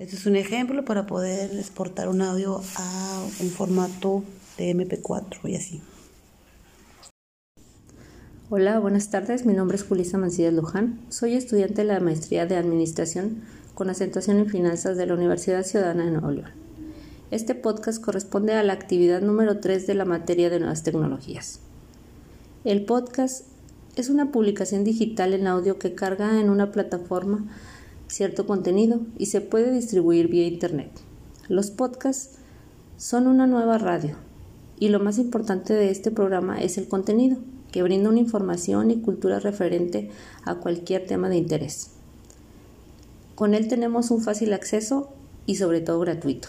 Este es un ejemplo para poder exportar un audio a un formato de MP4 y así. Hola, buenas tardes. Mi nombre es Julisa Mancillas Luján. Soy estudiante de la maestría de Administración con acentuación en Finanzas de la Universidad Ciudadana de Nuevo León. Este podcast corresponde a la actividad número 3 de la materia de nuevas tecnologías. El podcast es una publicación digital en audio que carga en una plataforma cierto contenido y se puede distribuir vía Internet. Los podcasts son una nueva radio y lo más importante de este programa es el contenido, que brinda una información y cultura referente a cualquier tema de interés. Con él tenemos un fácil acceso y sobre todo gratuito.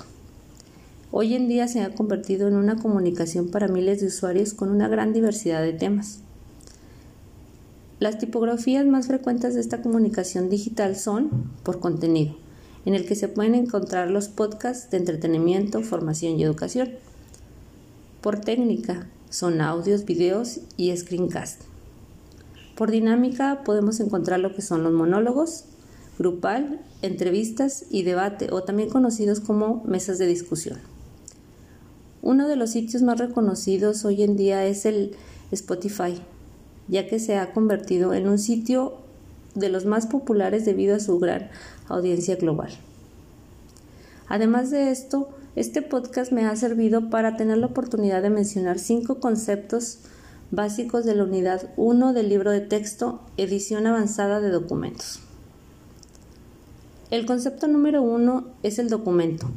Hoy en día se ha convertido en una comunicación para miles de usuarios con una gran diversidad de temas. Las tipografías más frecuentes de esta comunicación digital son por contenido, en el que se pueden encontrar los podcasts de entretenimiento, formación y educación. Por técnica, son audios, videos y screencast. Por dinámica podemos encontrar lo que son los monólogos, grupal, entrevistas y debate o también conocidos como mesas de discusión. Uno de los sitios más reconocidos hoy en día es el Spotify, ya que se ha convertido en un sitio de los más populares debido a su gran audiencia global. Además de esto, este podcast me ha servido para tener la oportunidad de mencionar cinco conceptos básicos de la unidad 1 del libro de texto Edición avanzada de documentos. El concepto número uno es el documento.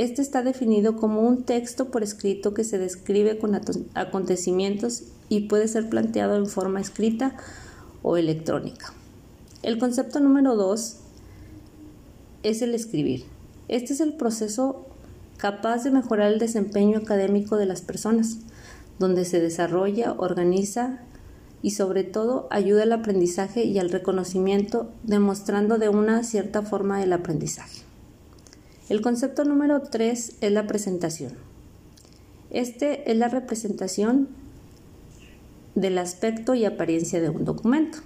Este está definido como un texto por escrito que se describe con acontecimientos y puede ser planteado en forma escrita o electrónica. El concepto número dos es el escribir. Este es el proceso capaz de mejorar el desempeño académico de las personas, donde se desarrolla, organiza y sobre todo ayuda al aprendizaje y al reconocimiento, demostrando de una cierta forma el aprendizaje. El concepto número tres es la presentación. Este es la representación del aspecto y apariencia de un documento.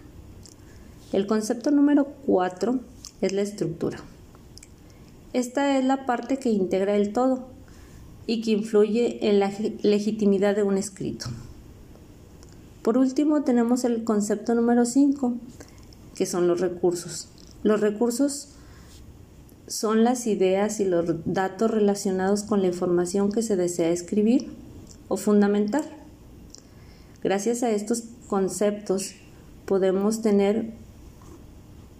El concepto número 4 es la estructura. Esta es la parte que integra el todo y que influye en la legitimidad de un escrito. Por último, tenemos el concepto número 5, que son los recursos. Los recursos son las ideas y los datos relacionados con la información que se desea escribir o fundamentar. Gracias a estos conceptos podemos tener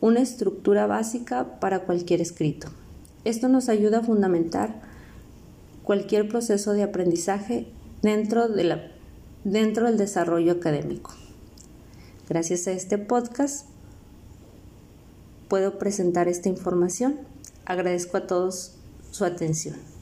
una estructura básica para cualquier escrito. Esto nos ayuda a fundamentar cualquier proceso de aprendizaje dentro, dentro del desarrollo académico. Gracias a este podcast puedo presentar esta información. Agradezco a todos su atención.